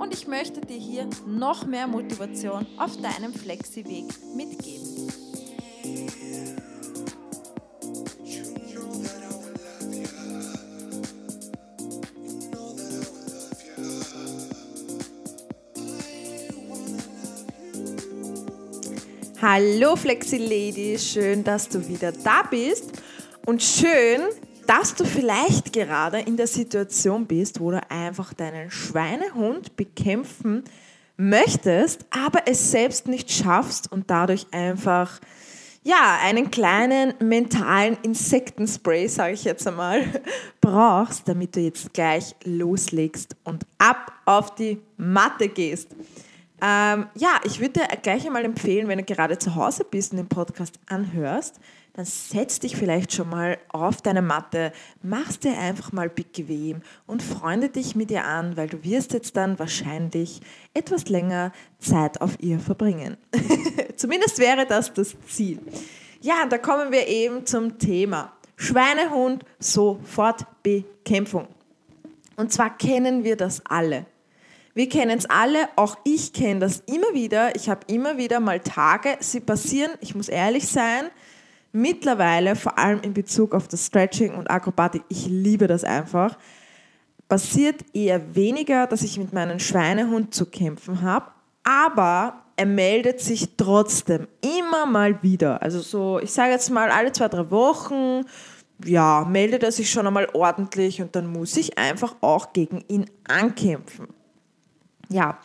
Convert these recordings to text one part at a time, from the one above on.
und ich möchte dir hier noch mehr Motivation auf deinem Flexi-Weg mitgeben. Hallo Flexi Lady, schön, dass du wieder da bist und schön, dass du vielleicht gerade in der Situation bist, wo du einfach deinen Schweinehund bekämpfen möchtest, aber es selbst nicht schaffst und dadurch einfach ja, einen kleinen mentalen Insektenspray, sage ich jetzt einmal, brauchst, damit du jetzt gleich loslegst und ab auf die Matte gehst. Ähm, ja, ich würde dir gleich einmal empfehlen, wenn du gerade zu Hause bist und den Podcast anhörst, dann setz dich vielleicht schon mal auf deine Matte, machst dir einfach mal bequem und freunde dich mit ihr an, weil du wirst jetzt dann wahrscheinlich etwas länger Zeit auf ihr verbringen. Zumindest wäre das das Ziel. Ja, da kommen wir eben zum Thema Schweinehund Sofortbekämpfung. Und zwar kennen wir das alle. Wir kennen es alle, auch ich kenne das immer wieder. Ich habe immer wieder mal Tage, sie passieren, ich muss ehrlich sein, mittlerweile, vor allem in Bezug auf das Stretching und Akrobatik, ich liebe das einfach, passiert eher weniger, dass ich mit meinem Schweinehund zu kämpfen habe, aber er meldet sich trotzdem immer mal wieder. Also so, ich sage jetzt mal alle zwei, drei Wochen, ja, meldet er sich schon einmal ordentlich und dann muss ich einfach auch gegen ihn ankämpfen. Ja,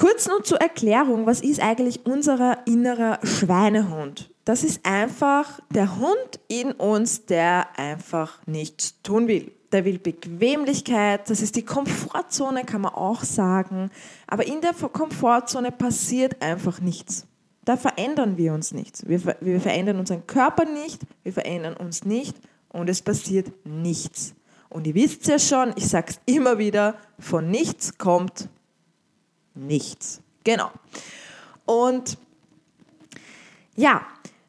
kurz nur zur Erklärung, was ist eigentlich unser innerer Schweinehund? Das ist einfach der Hund in uns, der einfach nichts tun will. Der will Bequemlichkeit, das ist die Komfortzone, kann man auch sagen. Aber in der Komfortzone passiert einfach nichts. Da verändern wir uns nicht. Wir, wir verändern unseren Körper nicht, wir verändern uns nicht und es passiert nichts. Und ihr wisst ja schon, ich sage es immer wieder, von nichts kommt nichts. Genau. Und ja,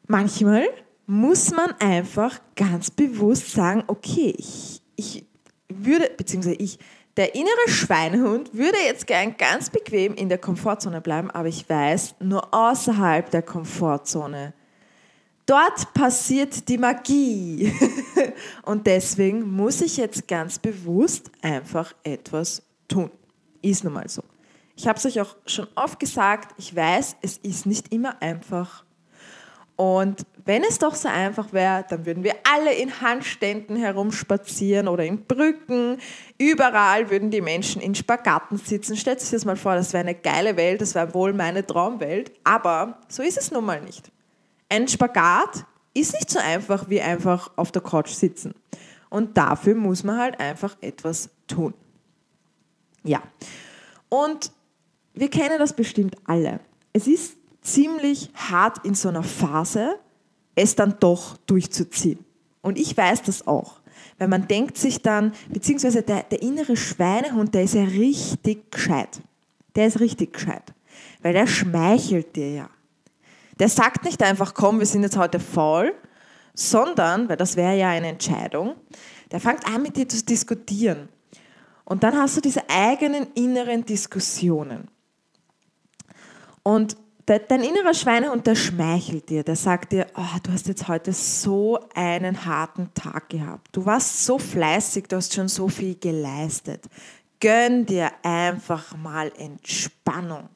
manchmal muss man einfach ganz bewusst sagen, okay, ich, ich würde, beziehungsweise ich, der innere Schweinehund würde jetzt gern ganz bequem in der Komfortzone bleiben, aber ich weiß, nur außerhalb der Komfortzone. Dort passiert die Magie. Und deswegen muss ich jetzt ganz bewusst einfach etwas tun. Ist nun mal so. Ich habe es euch auch schon oft gesagt, ich weiß, es ist nicht immer einfach. Und wenn es doch so einfach wäre, dann würden wir alle in Handständen herumspazieren oder in Brücken. Überall würden die Menschen in Spagaten sitzen. Stellt sich das mal vor, das wäre eine geile Welt, das wäre wohl meine Traumwelt. Aber so ist es nun mal nicht. Ein Spagat ist nicht so einfach wie einfach auf der Couch sitzen. Und dafür muss man halt einfach etwas tun. Ja. Und wir kennen das bestimmt alle. Es ist ziemlich hart in so einer Phase, es dann doch durchzuziehen. Und ich weiß das auch. Weil man denkt sich dann, beziehungsweise der, der innere Schweinehund, der ist ja richtig gescheit. Der ist richtig gescheit. Weil der schmeichelt dir ja. Der sagt nicht einfach, komm, wir sind jetzt heute faul, sondern, weil das wäre ja eine Entscheidung, der fängt an mit dir zu diskutieren. Und dann hast du diese eigenen inneren Diskussionen. Und dein innerer Schweinehund, der schmeichelt dir, der sagt dir, oh, du hast jetzt heute so einen harten Tag gehabt. Du warst so fleißig, du hast schon so viel geleistet. Gönn dir einfach mal Entspannung.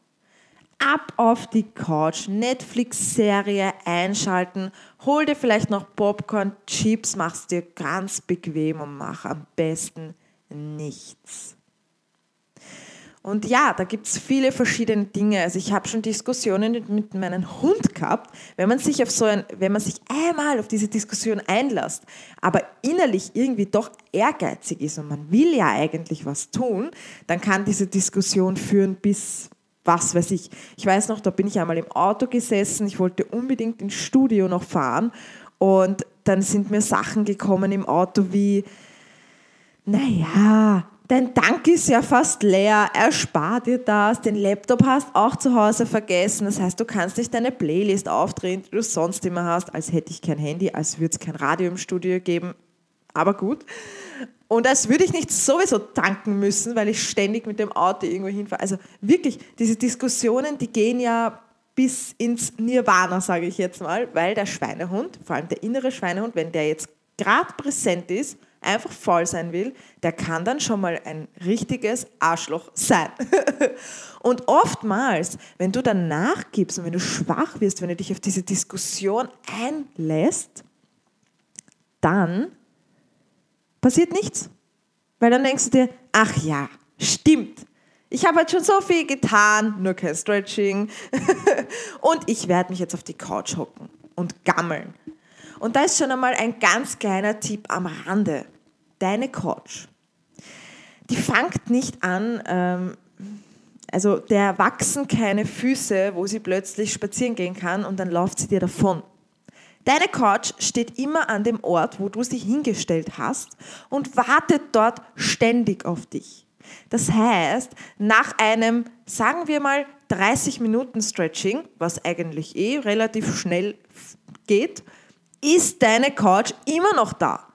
Ab auf die Couch, Netflix-Serie einschalten, hol dir vielleicht noch Popcorn, Chips, mach's dir ganz bequem und mach am besten nichts. Und ja, da gibt es viele verschiedene Dinge. Also ich habe schon Diskussionen mit meinem Hund gehabt, wenn man sich auf so ein, wenn man sich einmal auf diese Diskussion einlässt, aber innerlich irgendwie doch ehrgeizig ist und man will ja eigentlich was tun, dann kann diese Diskussion führen bis was weiß ich. Ich weiß noch, da bin ich einmal im Auto gesessen, ich wollte unbedingt ins Studio noch fahren und dann sind mir Sachen gekommen im Auto wie, naja, dein Tank ist ja fast leer, erspar dir das, den Laptop hast auch zu Hause vergessen, das heißt, du kannst nicht deine Playlist aufdrehen, die du sonst immer hast, als hätte ich kein Handy, als würde es kein Radio im Studio geben, aber gut. Und als würde ich nicht sowieso tanken müssen, weil ich ständig mit dem Auto irgendwo hinfahre. Also wirklich, diese Diskussionen, die gehen ja bis ins Nirvana, sage ich jetzt mal, weil der Schweinehund, vor allem der innere Schweinehund, wenn der jetzt gerade präsent ist, einfach faul sein will, der kann dann schon mal ein richtiges Arschloch sein. und oftmals, wenn du dann nachgibst und wenn du schwach wirst, wenn du dich auf diese Diskussion einlässt, dann passiert nichts. Weil dann denkst du dir, ach ja, stimmt. Ich habe halt schon so viel getan, nur kein Stretching. und ich werde mich jetzt auf die Couch hocken und gammeln. Und da ist schon einmal ein ganz kleiner Tipp am Rande. Deine Couch. Die fangt nicht an, ähm, also der wachsen keine Füße, wo sie plötzlich spazieren gehen kann und dann läuft sie dir davon. Deine Couch steht immer an dem Ort, wo du sie hingestellt hast und wartet dort ständig auf dich. Das heißt, nach einem, sagen wir mal, 30 Minuten Stretching, was eigentlich eh relativ schnell geht, ist deine Couch immer noch da.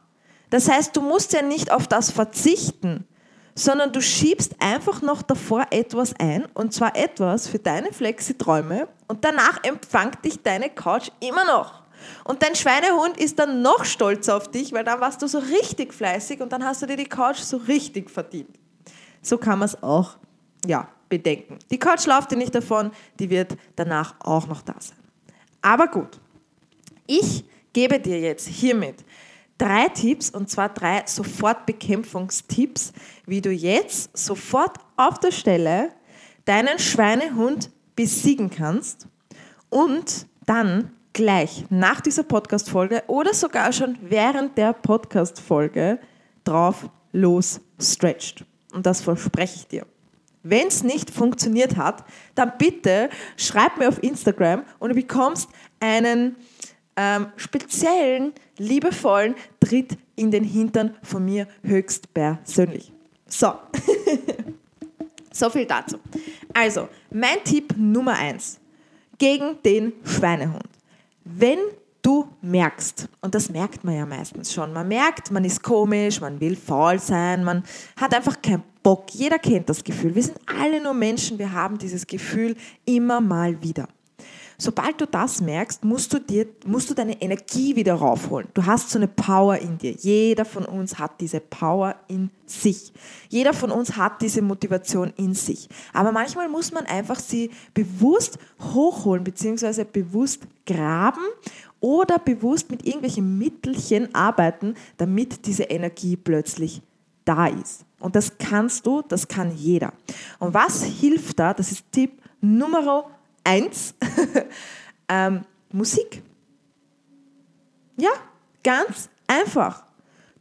Das heißt, du musst ja nicht auf das verzichten, sondern du schiebst einfach noch davor etwas ein und zwar etwas für deine Flexi-Träume und danach empfängt dich deine Couch immer noch. Und dein Schweinehund ist dann noch stolzer auf dich, weil dann warst du so richtig fleißig und dann hast du dir die Couch so richtig verdient. So kann man es auch ja, bedenken. Die Couch läuft dir nicht davon, die wird danach auch noch da sein. Aber gut, ich gebe dir jetzt hiermit drei Tipps und zwar drei Sofortbekämpfungstipps, wie du jetzt sofort auf der Stelle deinen Schweinehund besiegen kannst und dann gleich nach dieser Podcast-Folge oder sogar schon während der Podcast-Folge drauf los stretcht. Und das verspreche ich dir. Wenn es nicht funktioniert hat, dann bitte schreib mir auf Instagram und du bekommst einen ähm, speziellen, liebevollen Tritt in den Hintern von mir höchst persönlich. So, so viel dazu. Also, mein Tipp Nummer eins gegen den Schweinehund. Wenn du merkst, und das merkt man ja meistens schon, man merkt, man ist komisch, man will faul sein, man hat einfach keinen Bock. Jeder kennt das Gefühl. Wir sind alle nur Menschen, wir haben dieses Gefühl immer mal wieder. Sobald du das merkst, musst du, dir, musst du deine Energie wieder raufholen. Du hast so eine Power in dir. Jeder von uns hat diese Power in sich. Jeder von uns hat diese Motivation in sich. Aber manchmal muss man einfach sie bewusst hochholen, beziehungsweise bewusst graben oder bewusst mit irgendwelchen Mittelchen arbeiten, damit diese Energie plötzlich da ist. Und das kannst du, das kann jeder. Und was hilft da? Das ist Tipp Nummer eins. ähm, Musik. Ja, ganz einfach.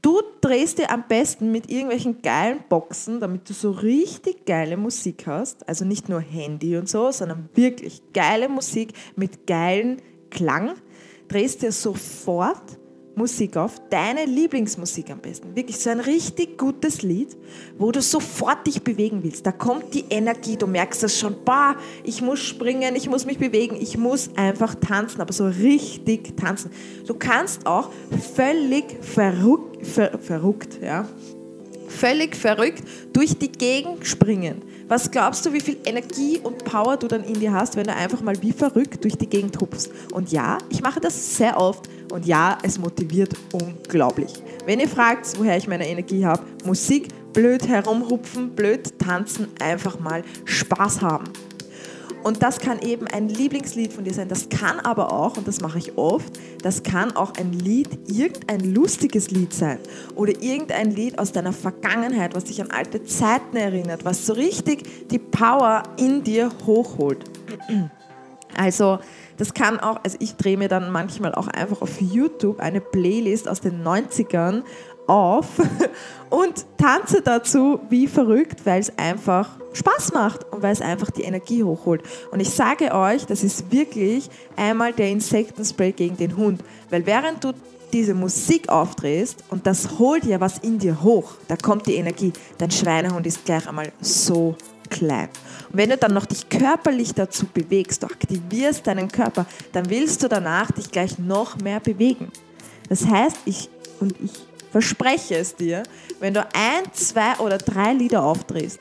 Du drehst dir am besten mit irgendwelchen geilen Boxen, damit du so richtig geile Musik hast. Also nicht nur Handy und so, sondern wirklich geile Musik mit geilen Klang. Drehst dir sofort Musik auf, deine Lieblingsmusik am besten. Wirklich so ein richtig gutes Lied, wo du sofort dich bewegen willst. Da kommt die Energie, du merkst es schon, boah, ich muss springen, ich muss mich bewegen, ich muss einfach tanzen, aber so richtig tanzen. Du kannst auch völlig verrückt, ver, verrückt ja, völlig verrückt durch die Gegend springen. Was glaubst du, wie viel Energie und Power du dann in dir hast, wenn du einfach mal wie verrückt durch die Gegend hupfst? Und ja, ich mache das sehr oft und ja, es motiviert unglaublich. Wenn ihr fragt, woher ich meine Energie habe, Musik, blöd herumhupfen, blöd tanzen, einfach mal Spaß haben. Und das kann eben ein Lieblingslied von dir sein. Das kann aber auch, und das mache ich oft, das kann auch ein Lied, irgendein lustiges Lied sein. Oder irgendein Lied aus deiner Vergangenheit, was dich an alte Zeiten erinnert, was so richtig die Power in dir hochholt. Also, das kann auch, also ich drehe mir dann manchmal auch einfach auf YouTube eine Playlist aus den 90ern auf und tanze dazu wie verrückt, weil es einfach Spaß macht und weil es einfach die Energie hochholt. Und ich sage euch, das ist wirklich einmal der Insektenspray gegen den Hund, weil während du diese Musik aufdrehst und das holt ja was in dir hoch, da kommt die Energie, dein Schweinehund ist gleich einmal so klein. Und wenn du dann noch dich körperlich dazu bewegst, du aktivierst deinen Körper, dann willst du danach dich gleich noch mehr bewegen. Das heißt, ich und ich verspreche es dir, wenn du ein, zwei oder drei Lieder aufdrehst,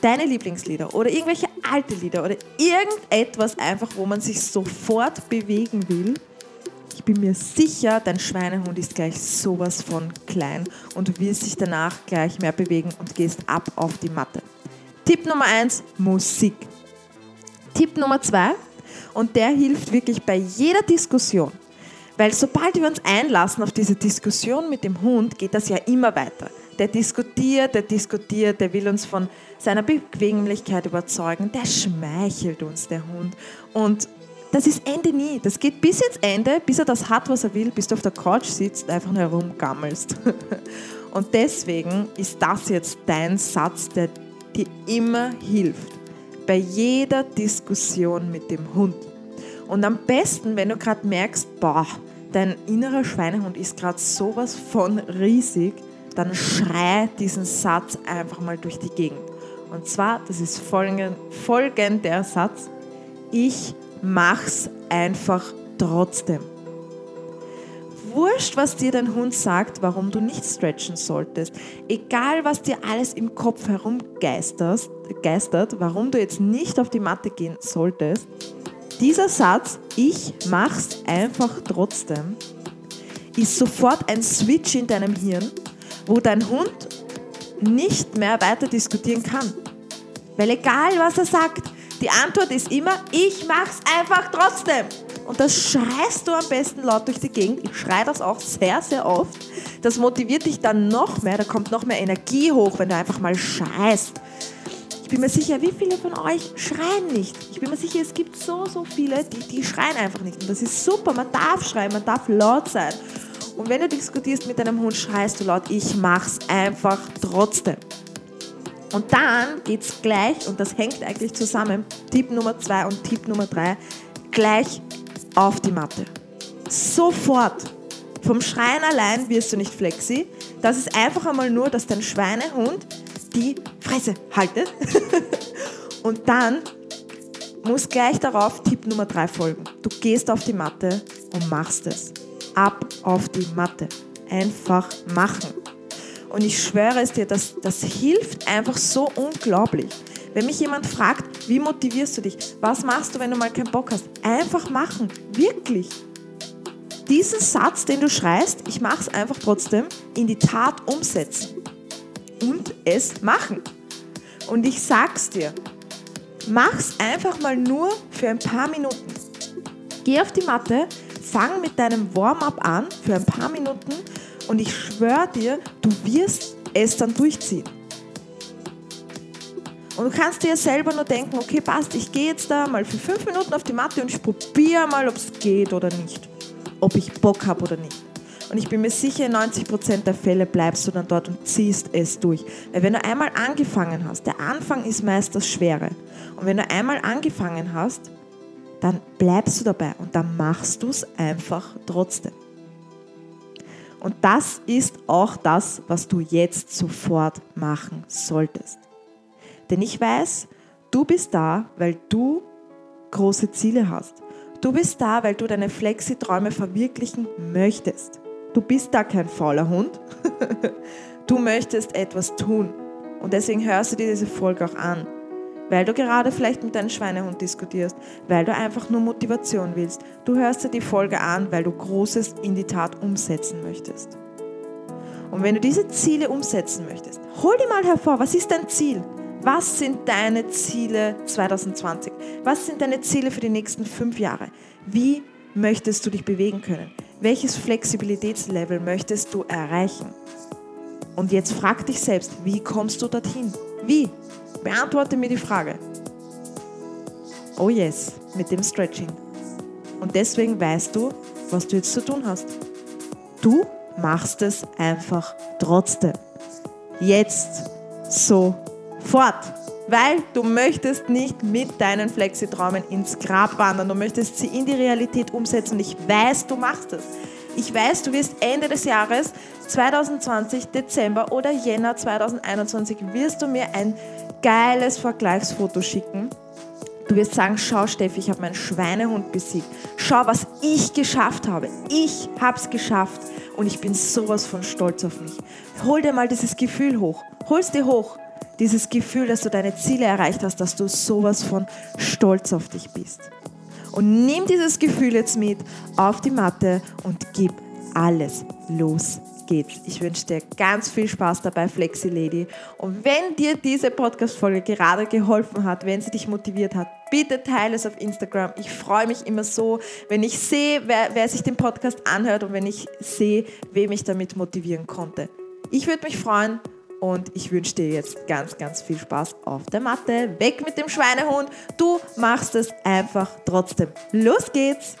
deine Lieblingslieder oder irgendwelche alte Lieder oder irgendetwas einfach, wo man sich sofort bewegen will, ich bin mir sicher, dein Schweinehund ist gleich sowas von klein und du wirst dich danach gleich mehr bewegen und gehst ab auf die Matte. Tipp Nummer eins: Musik. Tipp Nummer zwei, und der hilft wirklich bei jeder Diskussion, weil sobald wir uns einlassen auf diese Diskussion mit dem Hund, geht das ja immer weiter. Der diskutiert, der diskutiert, der will uns von seiner Bequemlichkeit überzeugen, der schmeichelt uns, der Hund. Und das ist Ende nie. Das geht bis ins Ende, bis er das hat, was er will, bis du auf der Couch sitzt einfach nur herumgammelst. Und deswegen ist das jetzt dein Satz, der dir immer hilft. Bei jeder Diskussion mit dem Hund. Und am besten, wenn du gerade merkst, boah, dein innerer Schweinehund ist gerade sowas von riesig, dann schrei diesen Satz einfach mal durch die Gegend. Und zwar, das ist folgend, folgender Satz, ich mach's einfach trotzdem. Wurscht, was dir dein Hund sagt, warum du nicht stretchen solltest. Egal, was dir alles im Kopf herumgeistert, geistert, warum du jetzt nicht auf die Matte gehen solltest. Dieser Satz, ich mach's einfach trotzdem, ist sofort ein Switch in deinem Hirn, wo dein Hund nicht mehr weiter diskutieren kann. Weil egal, was er sagt, die Antwort ist immer, ich mach's einfach trotzdem. Und das schreist du am besten laut durch die Gegend. Ich schreie das auch sehr, sehr oft. Das motiviert dich dann noch mehr. Da kommt noch mehr Energie hoch, wenn du einfach mal schreist. Ich bin mir sicher, wie viele von euch schreien nicht? Ich bin mir sicher, es gibt so, so viele, die, die schreien einfach nicht. Und das ist super. Man darf schreien, man darf laut sein. Und wenn du diskutierst mit deinem Hund, schreist du laut, ich mach's einfach trotzdem. Und dann geht es gleich, und das hängt eigentlich zusammen, Tipp Nummer 2 und Tipp Nummer 3, gleich auf die Matte. Sofort. Vom Schreien allein wirst du nicht flexi. Das ist einfach einmal nur, dass dein Schweinehund die Fresse haltet. und dann muss gleich darauf Tipp Nummer 3 folgen. Du gehst auf die Matte und machst es. Ab auf die Matte. Einfach machen. Und ich schwöre es dir, das, das hilft einfach so unglaublich. Wenn mich jemand fragt, wie motivierst du dich? Was machst du, wenn du mal keinen Bock hast? Einfach machen. Wirklich. Diesen Satz, den du schreist, ich mache es einfach trotzdem, in die Tat umsetzen. Und es machen. Und ich sag's dir, mach's einfach mal nur für ein paar Minuten. Geh auf die Matte, fang mit deinem Warm-up an für ein paar Minuten und ich schwöre dir, du wirst es dann durchziehen. Und du kannst dir selber nur denken, okay, passt, ich gehe jetzt da mal für fünf Minuten auf die Matte und ich probiere mal, ob es geht oder nicht. Ob ich Bock habe oder nicht. Und ich bin mir sicher, in 90% der Fälle bleibst du dann dort und ziehst es durch. Weil wenn du einmal angefangen hast, der Anfang ist meist das Schwere. Und wenn du einmal angefangen hast, dann bleibst du dabei und dann machst du es einfach trotzdem. Und das ist auch das, was du jetzt sofort machen solltest. Denn ich weiß, du bist da, weil du große Ziele hast. Du bist da, weil du deine Flexi-Träume verwirklichen möchtest. Du bist da kein fauler Hund. du möchtest etwas tun. Und deswegen hörst du dir diese Folge auch an weil du gerade vielleicht mit deinem Schweinehund diskutierst, weil du einfach nur Motivation willst. Du hörst dir die Folge an, weil du Großes in die Tat umsetzen möchtest. Und wenn du diese Ziele umsetzen möchtest, hol die mal hervor. Was ist dein Ziel? Was sind deine Ziele 2020? Was sind deine Ziele für die nächsten fünf Jahre? Wie möchtest du dich bewegen können? Welches Flexibilitätslevel möchtest du erreichen? Und jetzt frag dich selbst, wie kommst du dorthin? Wie? Beantworte mir die Frage. Oh yes, mit dem Stretching. Und deswegen weißt du, was du jetzt zu tun hast. Du machst es einfach trotzdem. Jetzt sofort. Weil du möchtest nicht mit deinen Flexiträumen ins Grab wandern. Du möchtest sie in die Realität umsetzen. Ich weiß, du machst es. Ich weiß, du wirst Ende des Jahres 2020, Dezember oder Jänner 2021, wirst du mir ein geiles Vergleichsfoto schicken. Du wirst sagen, schau Steffi, ich habe meinen Schweinehund besiegt. Schau, was ich geschafft habe. Ich habe es geschafft und ich bin sowas von stolz auf mich. Hol dir mal dieses Gefühl hoch. Hol's dir hoch. Dieses Gefühl, dass du deine Ziele erreicht hast, dass du sowas von stolz auf dich bist. Und nimm dieses Gefühl jetzt mit auf die Matte und gib alles. Los geht's. Ich wünsche dir ganz viel Spaß dabei, Flexi Lady. Und wenn dir diese Podcast-Folge gerade geholfen hat, wenn sie dich motiviert hat, bitte teile es auf Instagram. Ich freue mich immer so, wenn ich sehe, wer, wer sich den Podcast anhört und wenn ich sehe, wem ich damit motivieren konnte. Ich würde mich freuen und ich wünsche dir jetzt ganz, ganz viel Spaß auf der Matte. Weg mit dem Schweinehund. Du machst es einfach trotzdem. Los geht's!